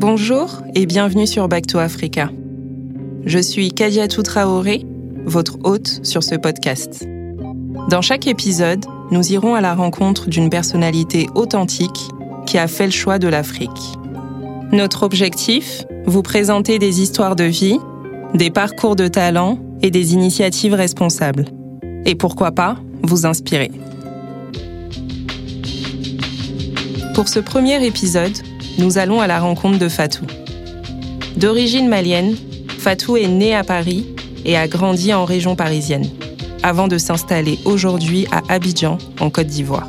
Bonjour et bienvenue sur Back to Africa. Je suis Kadiatou Traoré, votre hôte sur ce podcast. Dans chaque épisode, nous irons à la rencontre d'une personnalité authentique qui a fait le choix de l'Afrique. Notre objectif Vous présenter des histoires de vie, des parcours de talent et des initiatives responsables. Et pourquoi pas, vous inspirer. Pour ce premier épisode, nous allons à la rencontre de Fatou. D'origine malienne, Fatou est née à Paris et a grandi en région parisienne, avant de s'installer aujourd'hui à Abidjan, en Côte d'Ivoire.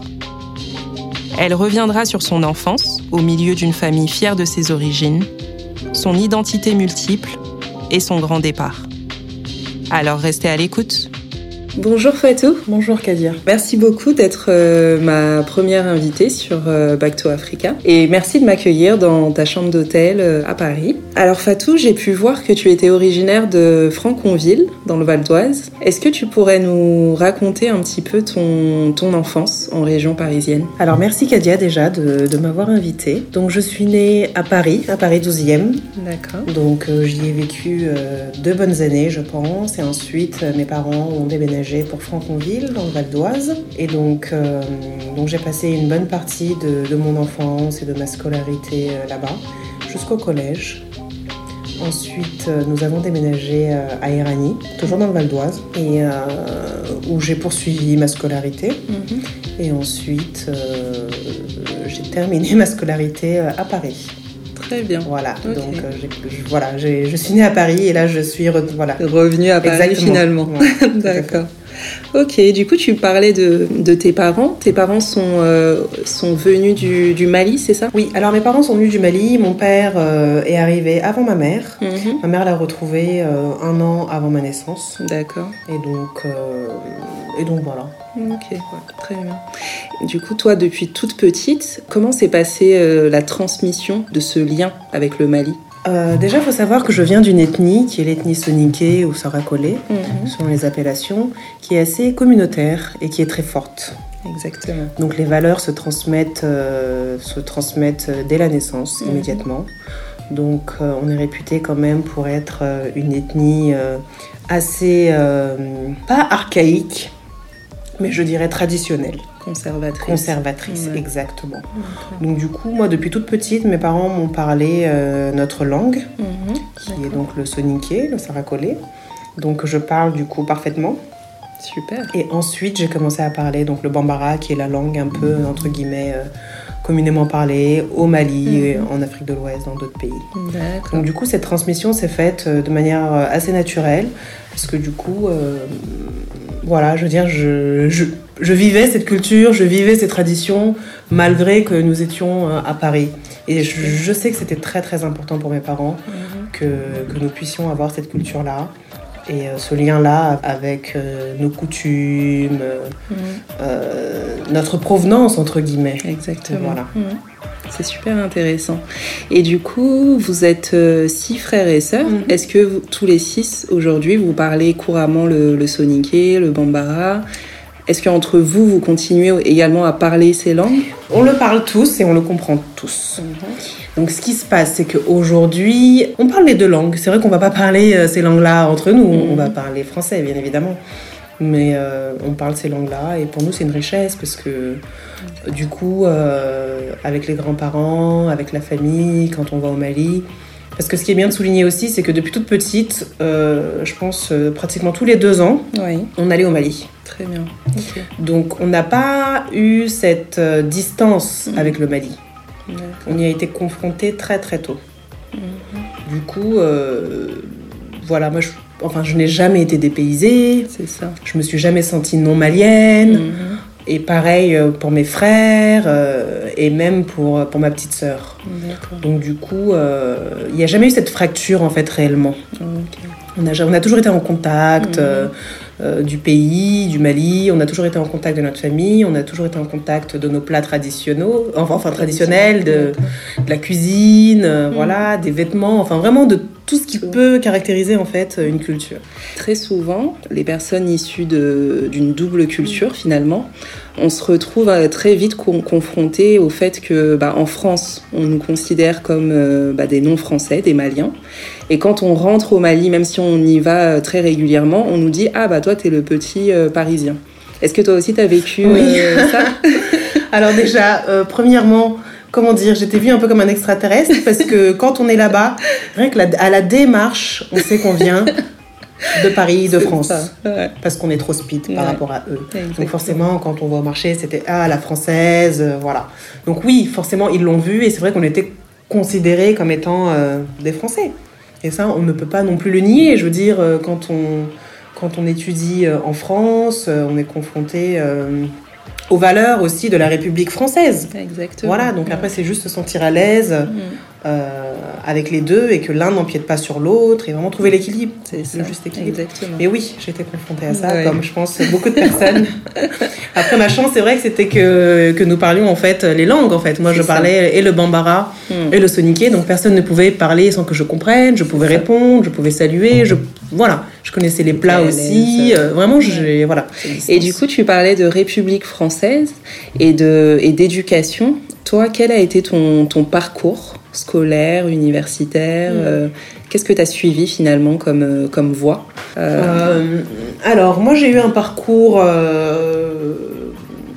Elle reviendra sur son enfance, au milieu d'une famille fière de ses origines, son identité multiple et son grand départ. Alors restez à l'écoute. Bonjour Fatou. Bonjour Kadir. Merci beaucoup d'être euh, ma première invitée sur euh, Back to Africa et merci de m'accueillir dans ta chambre d'hôtel euh, à Paris. Alors Fatou, j'ai pu voir que tu étais originaire de Franconville dans le Val d'Oise. Est-ce que tu pourrais nous raconter un petit peu ton, ton enfance en région parisienne? Alors merci Kadia déjà de, de m'avoir invitée. Donc je suis née à Paris, à Paris 12e. D'accord. Donc j'y ai vécu deux bonnes années je pense et ensuite mes parents ont déménagé pour Franconville, dans le Val d'Oise. Et donc, euh, donc j'ai passé une bonne partie de, mon enfance et de ma scolarité euh, là-bas, jusqu'au collège. Ensuite, euh, nous avons déménagé à Irani, toujours dans le Val d'Oise, et où j'ai poursuivi ma scolarité. Mhm. Et ensuite, j'ai terminé ma scolarité à Paris. Très bien. Voilà. Donc, je, voilà, je suis née à Paris et là, je suis voilà. revenue à Paris finalement. D'accord. Ok, du coup, tu parlais de, tes parents. Tes parents sont, euh, sont venus du, Mali, c'est ça? Oui, alors mes parents sont venus du Mali. Mon père euh, est arrivé avant ma mère. Mhm. Ma mère l'a retrouvé euh, un an avant ma naissance. D'accord. Et donc, et donc voilà. Ok, très bien. Du coup, toi, depuis toute petite, comment s'est passée la transmission de ce lien avec le Mali? Euh, déjà, il faut savoir que je viens d'une ethnie qui est l'ethnie soniké ou sarakolé, mhm. selon les appellations, qui est assez communautaire et qui est très forte. Exactement. Donc les valeurs se transmettent, euh, se transmettent dès la naissance, mhm. immédiatement. Donc euh, on est réputé quand même pour être une ethnie assez, pas archaïque, mais je dirais traditionnelle. Conservatrice. Conservatrice, exactement. Donc du coup, moi, depuis toute petite, mes parents m'ont parlé euh, notre langue, mhm. qui est donc le soniké, le sarakolé. Donc je parle du coup parfaitement. Super. Et ensuite, j'ai commencé à parler donc le bambara, qui est la langue un peu, entre guillemets, euh, communément parlée au Mali, mhm. en Afrique de l'Ouest, dans d'autres pays. Donc du coup, cette transmission s'est faite euh, de manière assez naturelle, parce que du coup, voilà, je veux dire, je, je, vivais cette culture, je vivais ces traditions, malgré que nous étions euh, à Paris. Et je, sais que c'était très très important pour mes parents mhm. que, que, nous puissions avoir cette culture-là et euh, ce lien-là avec euh, nos coutumes, mhm. notre provenance, entre guillemets. Exactement. Voilà. Mhm. C'est super intéressant. Et du coup, vous êtes euh, six frères et sœurs. Mhm. Est-ce que tous les six, aujourd'hui, vous parlez couramment le, le soniké, le bambara? Est-ce qu'entre vous, vous continuez également à parler ces langues? On le parle tous et on le comprend tous. Donc ce qui se passe, c'est qu'aujourd'hui, on parle les deux langues. C'est vrai qu'on va pas parler euh, ces langues-là entre nous, on va parler français, bien évidemment. Mais euh, on parle ces langues-là et pour nous, c'est une richesse parce que du coup, euh, avec les grands-parents, avec la famille, quand on va au Mali. Parce que ce qui est bien de souligner aussi, c'est que depuis toute petite, euh, je pense euh, pratiquement tous les deux ans, on allait au Mali. Très bien. Donc on n'a pas eu cette distance mhm. avec le Mali. On y a été confronté très très tôt. Mhm. Du coup, voilà, moi je, enfin, je n'ai jamais été dépaysée. C'est ça. Je me suis jamais sentie non malienne. Mhm. Et pareil euh, pour mes frères euh, et même pour, pour ma petite sœur. Donc du coup, euh, il n'y a jamais eu cette fracture en fait réellement. On, a, on a toujours été en contact mhm. du pays, du Mali, on a toujours été en contact de notre famille, on a toujours été en contact de nos plats traditionnels, enfin, enfin traditionnels, de, de, la cuisine, mhm. voilà, des vêtements, enfin vraiment de tout ce qui peut caractériser en fait une culture. Très souvent, les personnes issues d'une double culture finalement, on se retrouve euh, très vite confronté au fait que bah, en France, on nous considère comme euh, bah, des non-français, des Maliens. Et quand on rentre au Mali, même si on y va euh, très régulièrement, on nous dit ah bah toi t'es le petit parisien. Est-ce que toi aussi t'as vécu ça? Alors déjà, premièrement, comment dire, j'étais vue un peu comme un extraterrestre parce que quand on est là-bas, rien que à la démarche, on sait qu'on vient de Paris, de France. Parce qu'on est trop speed par rapport à eux. Donc forcément, quand on va au marché, c'était ah la française, euh, voilà. Donc oui, forcément ils l'ont vu et c'est vrai qu'on était considérés comme étant euh, des Français. Et ça, on ne peut pas non plus le nier. Je veux dire, euh, quand on quand on étudie en France, on est confronté aux valeurs aussi de la République française. Exactement. Voilà, donc après, c'est juste se sentir à l'aise mm. euh, avec les deux et que l'un n'empiète pas sur l'autre et vraiment trouver l'équilibre. C'est le juste équilibre. Exactement. Mais oui, j'étais confrontée à ça, comme je pense beaucoup de personnes. après, ma chance, c'est vrai que c'était que, que nous parlions en fait les langues. En fait, moi, je parlais et le bambara mm. et le soniké, donc personne ne pouvait parler sans que je comprenne. Je pouvais répondre, je pouvais saluer, je voilà, je connaissais les plats aussi. Euh, vraiment, voilà. Et du coup, tu parlais de République française et de et d'éducation. Toi, quel a été ton, ton parcours scolaire, universitaire mm. euh, Qu'est-ce que tu as suivi finalement comme, euh, comme voie Alors, moi, j'ai eu un parcours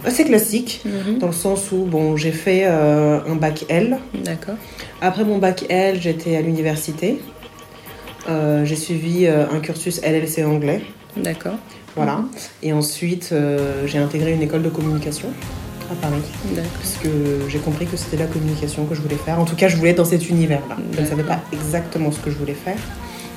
assez classique, mm-hmm. dans le sens où bon, j'ai fait un bac L. D'accord. Après mon bac L, j'étais à l'université. Euh, j'ai suivi euh, un cursus LLC anglais. D'accord. Voilà. Et ensuite, euh, j'ai intégré une école de communication à Paris. Parce que j'ai compris que c'était la communication que je voulais faire. En tout cas, je voulais être dans cet univers-là. Je ne savais pas exactement ce que je voulais faire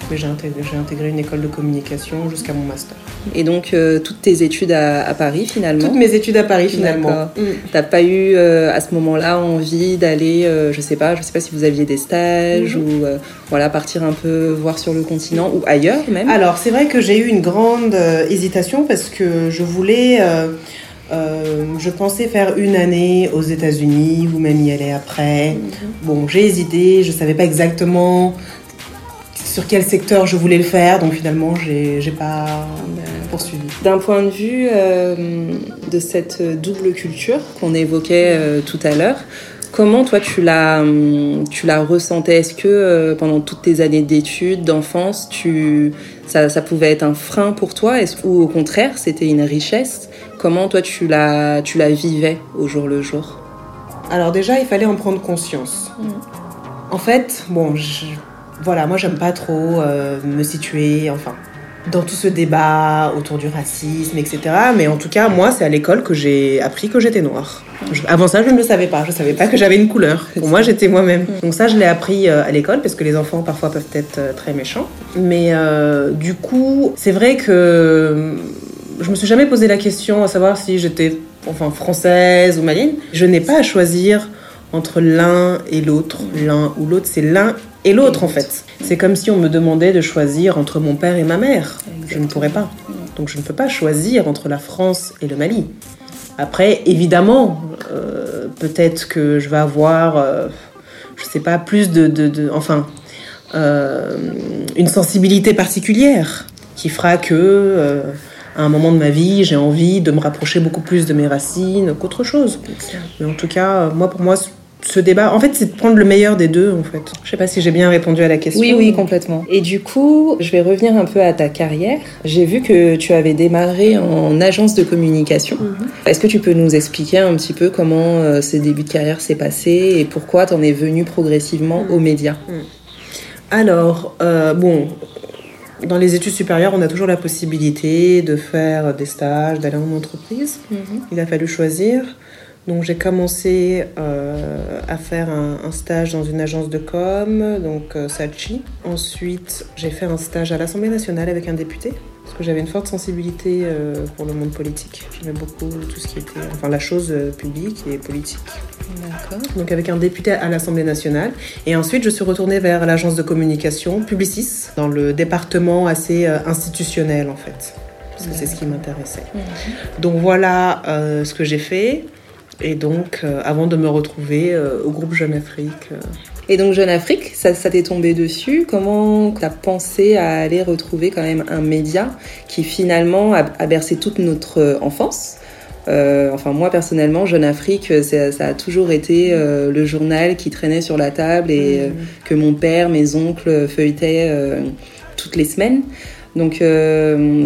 mais j'ai intégré, une école de communication jusqu'à mon master. Et donc, euh, toutes tes études à, Paris finalement Toutes mes études à Paris finalement. Tu mm. T'as pas eu euh, à ce moment-là envie d'aller, euh, je sais pas, je sais pas si vous aviez des stages mm-hmm. ou voilà, partir un peu voir sur le continent ou ailleurs même Alors, c'est vrai que j'ai eu une grande hésitation parce que je voulais. je pensais faire une année aux États-Unis ou même y aller après. Mm-hmm. Bon, j'ai hésité, je savais pas exactement sur quel secteur je voulais le faire, donc finalement, j'ai pas poursuivi. D'un point de vue euh, de cette double culture qu'on évoquait euh, tout à l'heure, comment toi tu la, tu la ressentais? Est-ce que euh, pendant toutes tes années d'études, d'enfance, tu, ça, ça, pouvait être un frein pour toi? Ou au contraire, c'était une richesse? Comment toi tu la, tu la vivais au jour le jour? Alors déjà, il fallait en prendre conscience. Mm. En fait, bon, je voilà, moi j'aime pas trop euh, me situer, enfin, dans tout ce débat autour du racisme, etc. Mais en tout cas, moi, c'est à l'école que j'ai appris que j'étais noire. avant ça, je ne le savais pas. Je ne savais pas que j'avais une couleur. Pour moi, j'étais moi-même. Donc ça, je l'ai appris euh, à l'école parce que les enfants parfois peuvent être euh, très méchants. Mais du coup, c'est vrai que je me suis jamais posé la question à savoir si j'étais enfin française ou malienne. Je n'ai pas à choisir entre l'un et l'autre. L'un ou l'autre, c'est l'un et l'autre en fait. C'est comme si on me demandait de choisir entre mon père et ma mère. Je ne pourrais pas. Donc je ne peux pas choisir entre la France et le Mali. Après, évidemment, euh, peut-être que je vais avoir, euh, je sais pas, plus de, enfin, euh, une sensibilité particulière qui fera que à un moment de ma vie, j'ai envie de me rapprocher beaucoup plus de mes racines qu'autre chose. Mais en tout cas, moi, pour moi, ce débat, en fait, c'est de prendre le meilleur des deux, en fait. Je sais pas si j'ai bien répondu à la question. Oui, oui, complètement. Et du coup, je vais revenir un peu à ta carrière. J'ai vu que tu avais démarré en agence de communication. Mhm. Est-ce que tu peux nous expliquer un petit peu comment euh, ce début de carrière s'est passé et pourquoi tu en es venu progressivement aux médias? Mhm. Alors, euh, bon, dans les études supérieures, on a toujours la possibilité de faire des stages, d'aller en entreprise. Mhm. Il a fallu choisir. Donc j'ai commencé euh, à faire un, stage dans une agence de com, donc euh, Sachi. Ensuite, j'ai fait un stage à l'Assemblée nationale avec un député, parce que j'avais une forte sensibilité euh, pour le monde politique. J'aimais beaucoup tout ce qui était, enfin la chose publique et politique. D'accord. Donc avec un député à l'Assemblée nationale. Et ensuite, je suis retournée vers l'agence de communication Publicis, dans le département assez institutionnel en fait parce que c'est ce qui m'intéressait. Donc voilà ce que j'ai fait. Et donc, euh, avant de me retrouver euh, au groupe Jeune Afrique, euh, Et donc Jeune Afrique, ça, ça t'est tombé dessus. Comment tu as pensé à aller retrouver quand même un média qui finalement a, bercé toute notre enfance? Euh, enfin, moi personnellement, Jeune Afrique, ça, a toujours été euh, le journal qui traînait sur la table et euh, que mon père, mes oncles feuilletaient toutes les semaines. Donc,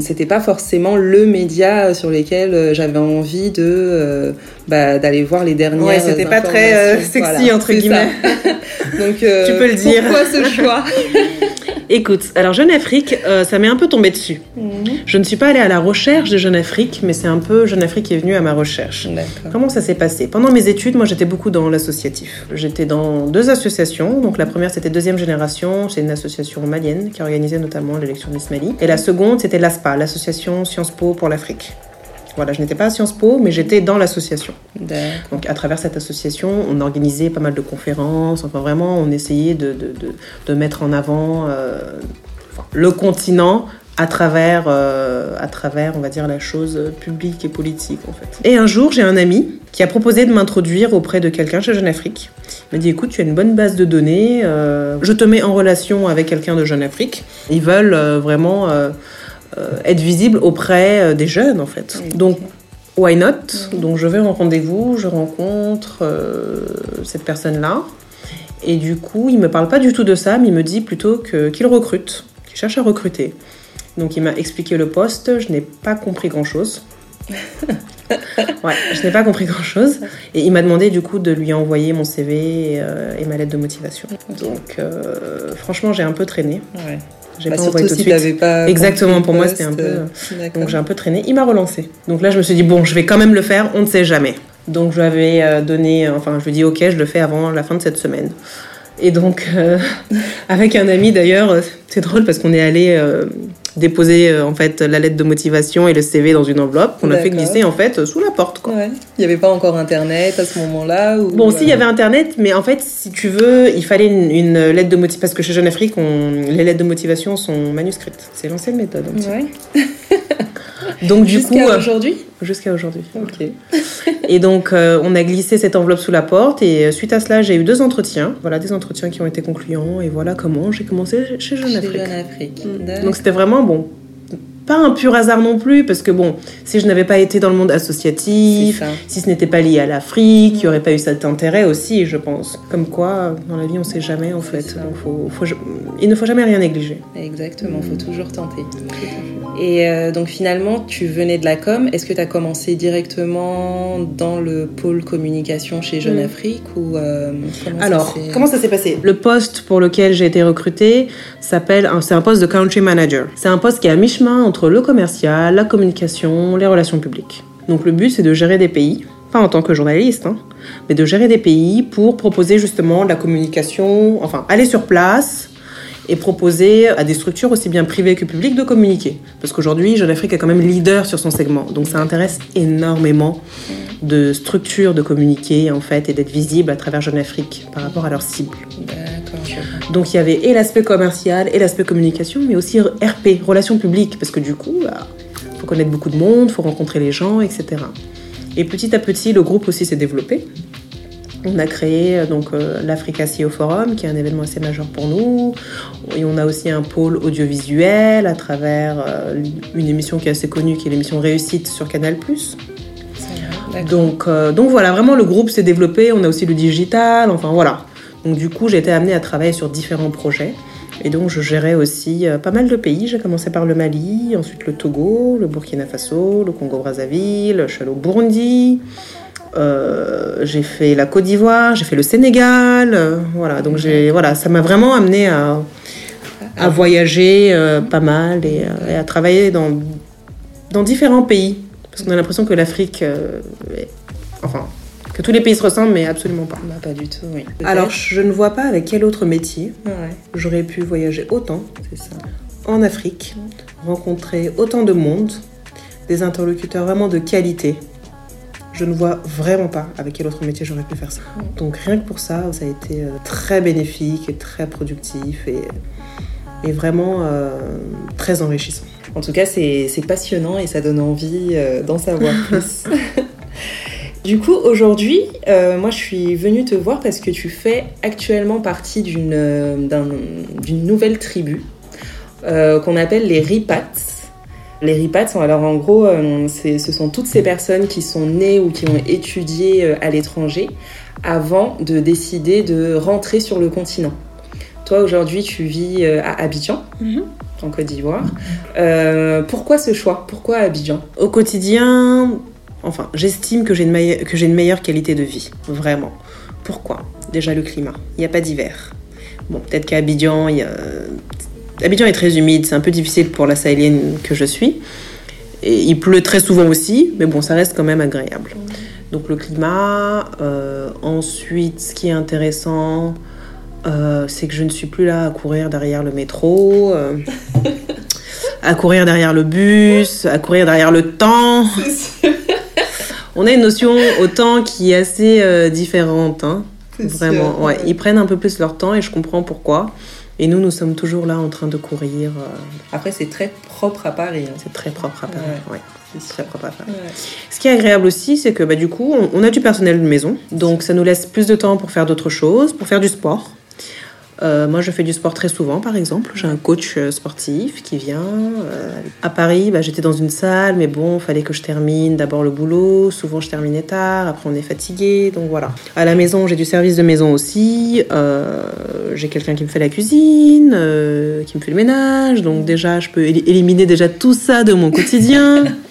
c'était pas forcément le média sur lequel j'avais envie de bah, d'aller voir les dernières. Ouais, c'était pas très sexy entre guillemets. Donc, tu peux le dire. Pourquoi ce choix? Écoute, alors Jeune Afrique, euh, ça m'est un peu tombé dessus. Mhm. Je ne suis pas allée à la recherche de Jeune Afrique, mais c'est un peu Jeune Afrique qui est venu à ma recherche. Comment ça s'est passé? Pendant mes études, moi j'étais beaucoup dans l'associatif. J'étais dans deux associations. Donc la première c'était Deuxième Génération, c'est une association malienne qui organisait notamment l'élection Miss Mali. Et la seconde c'était l'ASPA, l'association Sciences Po pour l'Afrique. Voilà, je n'étais pas à Sciences Po, mais j'étais dans l'association. Donc, à travers cette association, on organisait pas mal de conférences. Enfin, vraiment, on essayait de, de, de, mettre en avant euh, le continent à travers, euh, à travers, on va dire, la chose publique et politique, en fait. Et un jour, j'ai un ami qui a proposé de m'introduire auprès de quelqu'un chez Jeune Afrique. Il m'a dit, écoute, tu as une bonne base de données, euh, je te mets en relation avec quelqu'un de Jeune Afrique. Ils veulent vraiment être visible auprès euh, des jeunes en fait. Donc why not Donc je vais en rendez-vous, je rencontre euh, cette personne-là. Et du coup, il me parle pas du tout de ça, mais il me dit plutôt qu'il recrute, qu'il cherche à recruter. Donc il m'a expliqué le poste, je n'ai pas compris grand-chose. ouais, je n'ai pas compris grand-chose. Et il m'a demandé du coup de lui envoyer mon CV et, ma lettre de motivation. Donc franchement, j'ai un peu traîné. Ouais. J'ai bah, pas envoyé tout de suite. Pas Exactement, pour moi c'était un peu. Euh, donc j'ai un peu traîné. Il m'a relancé. Donc là je me suis dit bon, je vais quand même le faire, on ne sait jamais. Donc je lui avais euh, donné, enfin je lui ai dit ok, je le fais avant la fin de cette semaine. Et donc, euh, avec un ami d'ailleurs, c'est drôle parce qu'on est allé déposer euh, en fait la lettre de motivation et le CV dans une enveloppe qu'on a fait glisser en fait sous la porte. Quoi. Il n'y avait pas encore internet à ce moment-là ou... Bon, si il y avait internet, mais en fait, si tu veux, il fallait une, lettre de motivation parce que chez Jeune Afrique, on... les lettres de motivation sont manuscrites. C'est l'ancienne méthode. Ouais. Donc du coup, jusqu'à aujourd'hui. Jusqu'à aujourd'hui. Ok. et donc euh, on a glissé cette enveloppe sous la porte et euh, suite à cela j'ai eu deux entretiens. Voilà des entretiens qui ont été concluants et voilà comment j'ai commencé chez Jeune Afrique. Jeune Afrique. Mm. Donc c'était vraiment bon pas un pur hasard non plus, parce que bon, si je n'avais pas été dans le monde associatif, si ce n'était pas lié à l'Afrique, il n'y aurait pas eu cet intérêt aussi, je pense. Comme quoi, dans la vie, on ne sait jamais en fait. il ne faut jamais rien négliger. Exactement, il faut toujours tenter. Et euh, donc finalement, tu venais de la com. Est-ce que tu as commencé directement dans le pôle communication chez Jeune mm. Afrique ou euh, Alors, comment ça s'est passé? Le poste pour lequel j'ai été recrutée s'appelle, c'est un poste de country manager. C'est un poste qui est à mi-chemin entre le commercial, la communication, les relations publiques. Donc le but, c'est de gérer des pays, pas en tant que journaliste, hein, mais de gérer des pays pour proposer justement la communication, enfin aller sur place et proposer à des structures aussi bien privées que publiques de communiquer. Parce qu'aujourd'hui, Jeune Afrique est quand même leader sur son segment. Donc ça intéresse énormément de structures de communiquer en fait et d'être visible à travers Jeune Afrique par rapport à leur cible. Donc il y avait et l'aspect commercial et l'aspect communication, mais aussi RP, relations publiques, parce que du coup, il bah, faut connaître beaucoup de monde, il faut rencontrer les gens, etc. Et petit à petit, le groupe aussi s'est développé. On a créé euh, donc euh, l'Africa CEO Forum, qui est un événement assez majeur pour nous. Et on a aussi un pôle audiovisuel à travers euh, une émission qui est assez connue, qui est l'émission Réussite sur Canal+. Donc, donc voilà, vraiment le groupe s'est développé. On a aussi le digital, enfin voilà. Donc du coup, j'ai été amenée à travailler sur différents projets. Et donc je gérais aussi euh, pas mal de pays. J'ai commencé par le Mali, ensuite le Togo, le Burkina Faso, le Congo-Brazzaville, je suis allée au Burundi. Euh, j'ai fait la Côte d'Ivoire, j'ai fait le Sénégal, euh, voilà. Donc j'ai, voilà, ça m'a vraiment amené à, à voyager pas mal et, à travailler dans, dans différents pays, parce qu'on a l'impression que l'Afrique, enfin, que tous les pays se ressemblent, mais absolument pas. Bah, pas du tout, oui. Alors, je ne vois pas avec quel autre métier j'aurais pu voyager autant ça. en Afrique, rencontrer autant de monde, des interlocuteurs vraiment de qualité. Je ne vois vraiment pas avec quel autre métier j'aurais pu faire ça. Donc rien que pour ça, ça a été euh, très bénéfique et très productif et, et vraiment euh, très enrichissant. En tout cas, c'est passionnant et ça donne envie euh, d'en savoir plus. Du coup, aujourd'hui, euh, moi je suis venue te voir parce que tu fais actuellement partie d'une euh, nouvelle tribu euh, qu'on appelle les Ripats. Les Ripats, alors en gros, ce sont toutes ces personnes qui sont nées ou qui ont étudié à l'étranger avant de décider de rentrer sur le continent. Toi, aujourd'hui, tu vis à Abidjan. Mhm. en Côte d'Ivoire. pourquoi ce choix? Pourquoi Abidjan? Au quotidien, Enfin, j'estime que j'ai une, une, meilleure qualité de vie, vraiment. Pourquoi? Déjà le climat. Il n'y a pas d'hiver. Bon, peut-être qu'à Abidjan, il y a... Abidjan est très humide, c'est un peu difficile pour la sahélienne que je suis. Et il pleut très souvent aussi, mais bon, ça reste quand même agréable. Donc le climat. Euh, ensuite, ce qui est intéressant, euh, c'est que je ne suis plus là à courir derrière le métro, euh, à courir derrière le bus, à courir derrière le temps on a une notion au temps qui est assez euh, différente. Hein. Vraiment, ouais. Ils prennent un peu plus leur temps et je comprends pourquoi. Et nous, nous sommes toujours là en train de courir. Euh. Après, c'est très propre à Paris. Hein. C'est très propre à Paris, ouais. C'est très propre à Paris. Ce qui est agréable aussi, c'est que bah, du coup, on, a du personnel de maison. Donc, ça nous laisse plus de temps pour faire d'autres choses, pour faire du sport. Euh, moi, je fais du sport très souvent, par exemple. J'ai un coach euh, sportif qui vient. Euh, à Paris, bah, j'étais dans une salle, mais bon, il fallait que je termine d'abord le boulot. Souvent, je terminais tard. Après, on est fatigué. Donc voilà. À la maison, j'ai du service de maison aussi. j'ai quelqu'un qui me fait la cuisine, qui me fait le ménage. Donc déjà, je peux éliminer déjà tout ça de mon quotidien.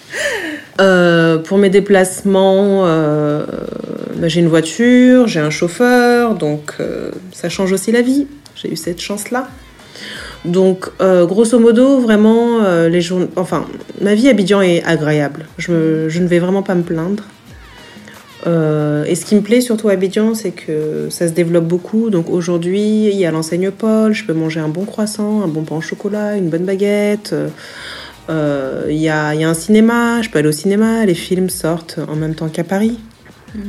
pour mes déplacements, bah, j'ai une voiture, j'ai un chauffeur, donc ça change aussi la vie. J'ai eu cette chance-là. Donc, euh, grosso modo, vraiment, euh, les enfin, ma vie à Abidjan est agréable. Je, ne vais vraiment pas me plaindre. Euh, et ce qui me plaît surtout à Abidjan, c'est que ça se développe beaucoup. Donc aujourd'hui, il y a l'enseigne Paul, je peux manger un bon croissant, un bon pain au chocolat, une bonne baguette. Il y, a, y, a, un cinéma, je peux aller au cinéma, les films sortent en même temps qu'à Paris. Mhm.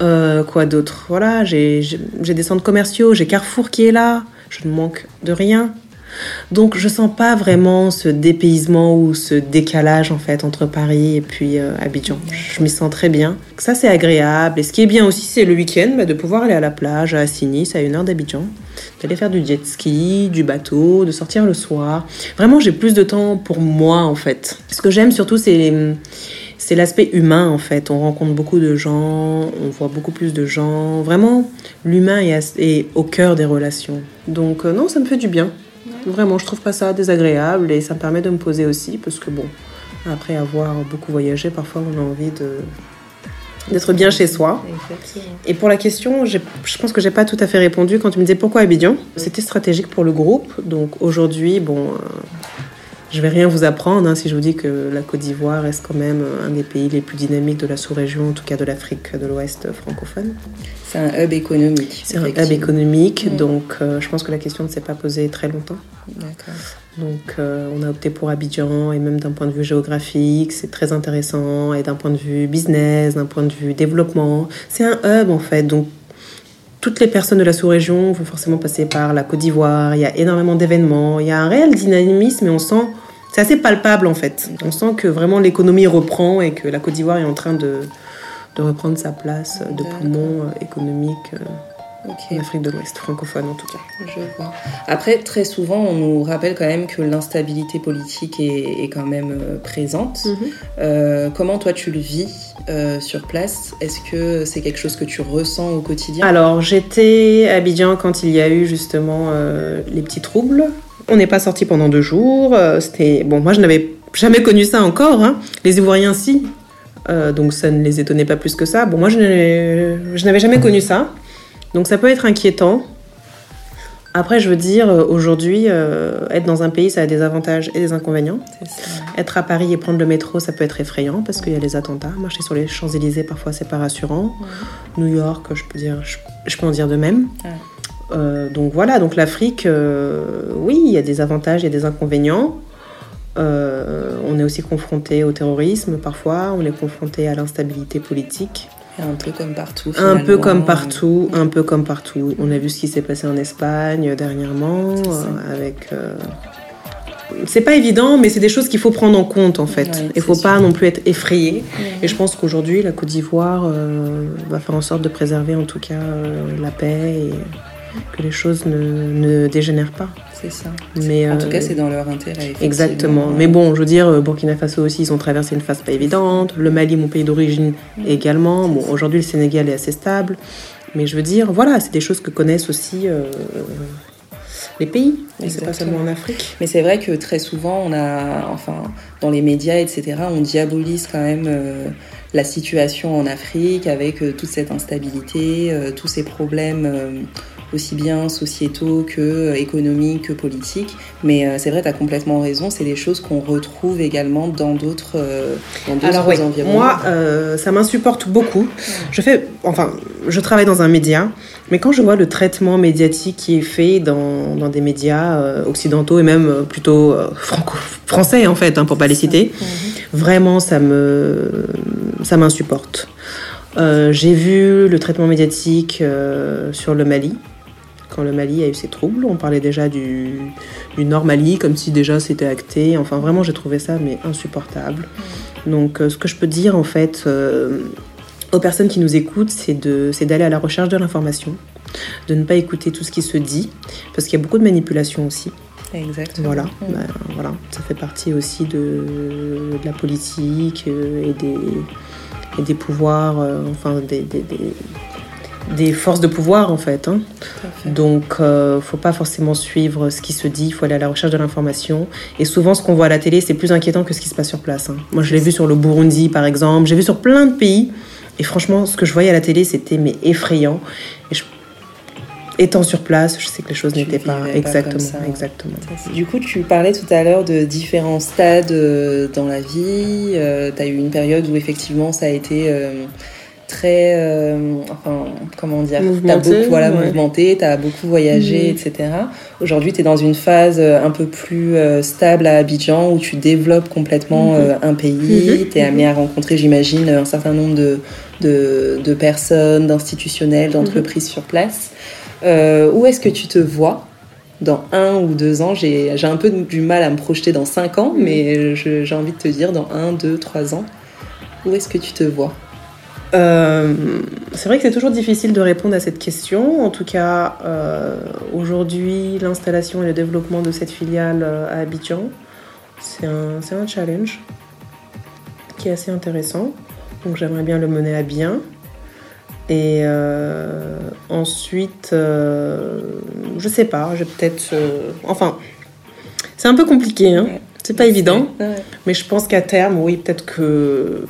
Euh, quoi d'autre? Voilà, j'ai des centres commerciaux, j'ai Carrefour qui est là, je ne manque de rien. Donc je sens pas vraiment ce dépaysement ou ce décalage en fait entre Paris et puis euh, Abidjan. Je m'y sens très bien. Ça c'est agréable. Et ce qui est bien aussi c'est le week-end bah, de pouvoir aller à la plage à Sinis à une heure d'Abidjan, d'aller faire du jet ski, du bateau, de sortir le soir. Vraiment j'ai plus de temps pour moi en fait. Ce que j'aime surtout c'est c'est l'aspect humain en fait. On rencontre beaucoup de gens, on voit beaucoup plus de gens. Vraiment, l'humain est, au cœur des relations. Donc euh, non, ça me fait du bien. Vraiment, je trouve pas ça désagréable et ça me permet de me poser aussi parce que bon, après avoir beaucoup voyagé, parfois on a envie de d'être bien chez soi. Et pour la question, je pense que j'ai pas tout à fait répondu quand tu me disais pourquoi Abidjan. C'était stratégique pour le groupe. Donc aujourd'hui, bon, euh, je vais rien vous apprendre hein, si je vous dis que la Côte d'Ivoire reste quand même un des pays les plus dynamiques de la sous-région, en tout cas de l'Afrique de l'Ouest francophone. C'est un hub économique. C'est un hub économique, donc euh, je pense que la question ne s'est pas posée très longtemps. D'accord. Donc euh, on a opté pour Abidjan et même d'un point de vue géographique, c'est très intéressant et d'un point de vue business, d'un point de vue développement, c'est un hub en fait. Donc toutes les personnes de la sous-région vont forcément passer par la Côte d'Ivoire. Il y a énormément d'événements. Il y a un réel dynamisme et on sent, c'est assez palpable en fait. On sent que vraiment l'économie reprend et que la Côte d'Ivoire est en train de, de reprendre sa place de poumon euh, économique euh, en Afrique de l'Ouest, francophone en tout cas. Je vois. Après, très souvent, on nous rappelle quand même que l'instabilité politique est, est, quand même euh, présente. Mhm. comment toi tu le vis euh, sur place? Est-ce que c'est quelque chose que tu ressens au quotidien? Alors, j'étais à Abidjan quand il y a eu justement euh, les petits troubles. On n'est pas sorti pendant deux jours. Euh, c'était bon, moi je n'avais jamais connu ça encore. Hein. Les Ivoiriens, si. donc ça ne les étonnait pas plus que ça. Bon, moi je n'avais jamais connu ça. Donc ça peut être inquiétant. Après, je veux dire, euh, aujourd'hui, euh, être dans un pays, ça a des avantages et des inconvénients. Être à Paris et prendre le métro, ça peut être effrayant parce qu'il y a les attentats. Marcher sur les Champs-Élysées, parfois, c'est pas rassurant. New York, je peux, dire, je, peux en dire de même. Euh, donc voilà, donc l'Afrique, oui, il y a des avantages, il y a des inconvénients. on est aussi confronté au terrorisme parfois, on est confronté à l'instabilité politique. Un peu comme partout. Un peu comme partout, un peu comme partout. On a vu ce qui s'est passé en Espagne dernièrement, euh, avec, euh, c'est pas évident, mais c'est des choses qu'il faut prendre en compte en fait. Il faut pas non plus être effrayé. Et je pense qu'aujourd'hui, la Côte d'Ivoire euh, va faire en sorte de préserver en tout cas euh, la paix et que les choses ne, dégénèrent pas. C'est ça. Mais, en tout cas, c'est dans leur intérêt. Exactement. Mais bon, je veux dire, Burkina Faso aussi, ils ont traversé une phase pas évidente. Le Mali, mon pays d'origine, également. Bon, aujourd'hui, le Sénégal est assez stable. Mais je veux dire, voilà, c'est des choses que connaissent aussi les pays. C'est pas seulement en Afrique. Mais c'est vrai que très souvent, on a, enfin, dans les médias, etc., on diabolise quand même euh, la situation en Afrique avec euh, toute cette instabilité, euh, tous ces problèmes aussi bien sociétaux que économiques que politiques. Mais c'est vrai, tu as complètement raison, c'est des choses qu'on retrouve également dans d'autres Alors oui, moi, ça m'insupporte beaucoup. Je fais, enfin, je travaille dans un média mais quand je vois le traitement médiatique qui est fait dans, dans des médias euh, occidentaux et même euh, plutôt euh, franco français en fait, hein, pour pas les citer, vraiment ça me ça m'insupporte. J'ai vu le traitement médiatique sur le Mali. Quand le Mali a eu ses troubles, on parlait déjà du, du Nord Mali comme si déjà c'était acté. Enfin vraiment j'ai trouvé ça mais insupportable. Donc ce que je peux dire en fait aux personnes qui nous écoutent, c'est d'aller à la recherche de l'information, de ne pas écouter tout ce qui se dit, parce qu'il y a beaucoup de manipulation aussi. Exactement. Voilà, mm. ben, voilà, ça fait partie aussi de, de la politique euh, et des, et des pouvoirs, euh, enfin des, des, des, forces de pouvoir en fait. Hein. Donc, euh, faut pas forcément suivre ce qui se dit, il faut aller à la recherche de l'information. Et souvent, ce qu'on voit à la télé, c'est plus inquiétant que ce qui se passe sur place. Hein. Moi, je l'ai vu sur le Burundi, par exemple. J'ai vu sur plein de pays et franchement, ce que je voyais à la télé, c'était mais effrayant. Et étant sur place, je sais que les choses n'étaient pas, exactement, exactement. Du coup, tu parlais tout à l'heure de différents stades euh, dans la vie. Euh, tu as eu une période où effectivement ça a été euh, très, enfin, comment dire, tu as beaucoup voilà, mouvementé, tu as beaucoup voyagé, mhm. etc. Aujourd'hui, tu es dans une phase un peu plus stable à Abidjan où tu développes complètement mhm. un pays. Mhm. Tu es amené à rencontrer, j'imagine, un certain nombre de de, personnes, d'institutionnels, d'entreprises mhm. sur place. Euh, où est-ce que tu te vois dans un ou deux ans? J'ai un peu du mal à me projeter dans cinq ans, mais j'ai envie de te dire dans un, deux, trois ans. Où est-ce que tu te vois? Euh, c'est vrai que c'est toujours difficile de répondre à cette question. En tout cas, euh, aujourd'hui, l'installation et le développement de cette filiale à Abidjan, c'est un, challenge qui est assez intéressant. Donc j'aimerais bien le mener à bien. Et euh, ensuite, euh, je sais pas, j'ai peut-être. Euh, enfin, c'est un peu compliqué, hein. C'est pas évident, mais je pense qu'à terme, oui, peut-être que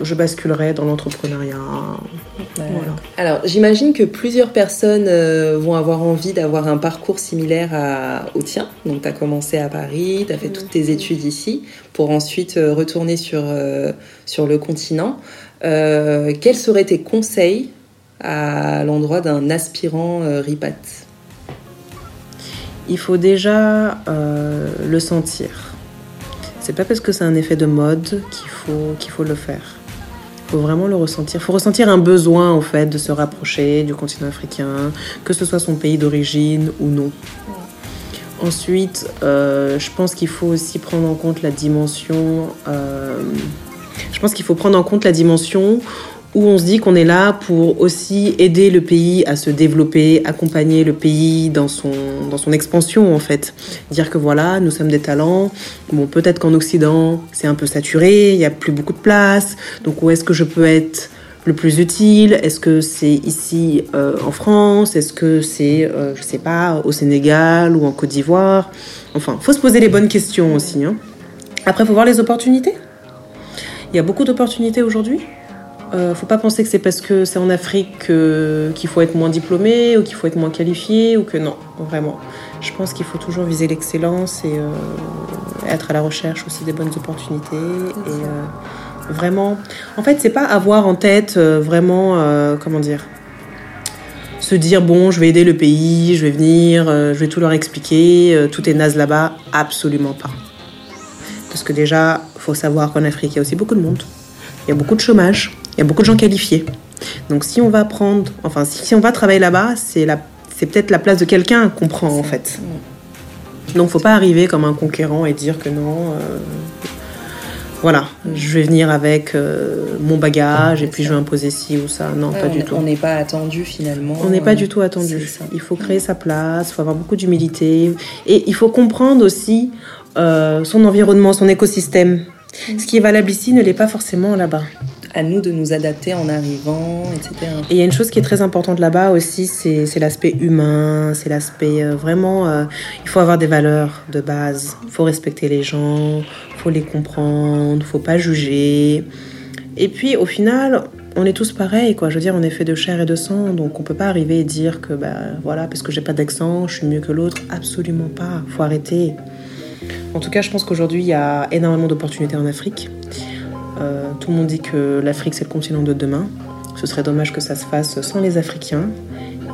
je basculerai dans l'entrepreneuriat. Alors, j'imagine que plusieurs personnes euh, vont avoir envie d'avoir un parcours similaire à, au tien. Donc, tu as commencé à Paris, tu as fait toutes tes études ici, pour ensuite euh, retourner sur, euh, sur le continent. quels seraient tes conseils à l'endroit d'un aspirant RIPAT Il faut déjà le sentir c'est pas parce que c'est un effet de mode qu'il faut, qu'il faut le faire. Il faut vraiment le ressentir. Il faut ressentir un besoin, en fait, de se rapprocher du continent africain, que ce soit son pays d'origine ou non. Ensuite, euh, je pense qu'il faut aussi prendre en compte la dimension. Euh, je pense qu'il faut prendre en compte la dimension où on se dit qu'on est là pour aussi aider le pays à se développer, accompagner le pays dans son, dans son expansion en fait. Dire que voilà, nous sommes des talents. Bon, peut-être qu'en Occident, c'est un peu saturé, il n'y a plus beaucoup de place. Donc où est-ce que je peux être le plus utile? Est-ce que c'est ici euh, en France? Est-ce que c'est, euh, je sais pas, au Sénégal ou en Côte d'Ivoire? Enfin, faut se poser les bonnes questions aussi. Hein. Après, faut voir les opportunités. Il y a beaucoup d'opportunités aujourd'hui. Euh, faut pas penser que c'est parce que c'est en Afrique qu'il faut être moins diplômé ou qu'il faut être moins qualifié ou que non, vraiment. Je pense qu'il faut toujours viser l'excellence et euh, être à la recherche aussi des bonnes opportunités. Et euh, vraiment, en fait, c'est pas avoir en tête euh, vraiment, comment dire, se dire bon, je vais aider le pays, je vais venir, je vais tout leur expliquer, tout est naze là-bas. Absolument pas. Parce que déjà, faut savoir qu'en Afrique, il y a aussi beaucoup de monde. Il y a beaucoup de chômage. Il y a beaucoup de gens qualifiés. Donc si on va prendre, enfin si, on va travailler là-bas, c'est la, c'est peut-être la place de quelqu'un qu'on prend en fait. Donc faut pas arriver comme un conquérant et dire que non. Euh, voilà, je vais venir avec euh, mon bagage et puis je vais imposer ci ou ça. Non, pas du tout. On n'est pas attendu finalement. On n'est pas du tout attendu. Il faut créer sa place, il faut avoir beaucoup d'humilité et il faut comprendre aussi son environnement, son écosystème. Mm. Ce qui est valable ici ne l'est pas forcément là-bas à nous de nous adapter en arrivant, etc. Et il y a une chose qui est très importante là-bas aussi, c'est l'aspect humain, c'est l'aspect euh, vraiment... Euh, il faut avoir des valeurs de base, il faut respecter les gens, il faut les comprendre, il faut pas juger. Et puis au final, on est tous pareils, quoi. Je veux dire, on est fait de chair et de sang, donc on peut pas arriver et dire que, bah, voilà, parce que j'ai pas d'accent, je suis mieux que l'autre. Absolument pas. Faut arrêter. En tout cas, je pense qu'aujourd'hui, il y a énormément d'opportunités en Afrique. Euh, tout le monde dit que l'Afrique c'est le continent de demain. Ce serait dommage que ça se fasse sans les Africains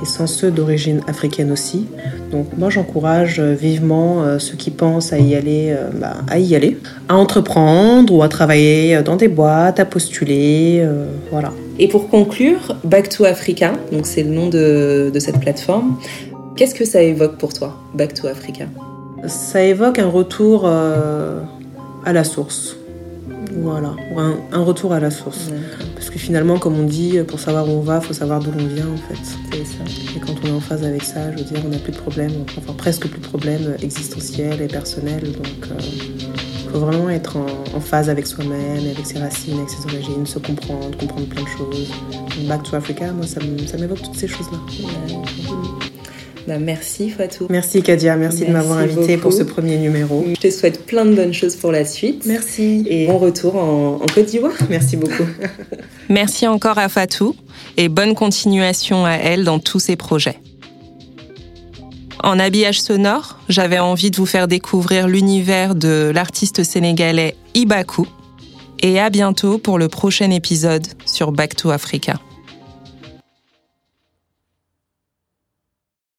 et sans ceux d'origine africaine aussi. Donc moi j'encourage vivement euh, ceux qui pensent à y aller, euh, bah, à y aller, à entreprendre ou à travailler dans des boîtes, à postuler, voilà. Et pour conclure, Back to Africa, donc c'est le nom de, de cette plateforme. Qu'est-ce que ça évoque pour toi, Back to Africa? Ça évoque un retour à la source voilà, un, retour à la source. Parce que finalement, comme on dit, pour savoir où on va, il faut savoir d'où l'on vient en fait. Et quand on est en phase avec ça, je veux dire, on n'a plus de problèmes, enfin presque plus de problèmes existentiels et personnels. Donc il euh, faut vraiment être en, phase avec soi-même, avec ses racines, avec ses origines, se comprendre, comprendre plein de choses. Back to Africa, moi, ça m'évoque toutes ces choses-là. Bah, merci Fatou. Merci Kadia, merci, de m'avoir invité pour ce premier numéro. Je te souhaite plein de bonnes choses pour la suite. Merci. Et bon retour en, en Côte d'Ivoire. Merci beaucoup. merci encore à Fatou et bonne continuation à elle dans tous ses projets. En habillage sonore, j'avais envie de vous faire découvrir l'univers de l'artiste sénégalais Ibaku. Et à bientôt pour le prochain épisode sur Back to Africa.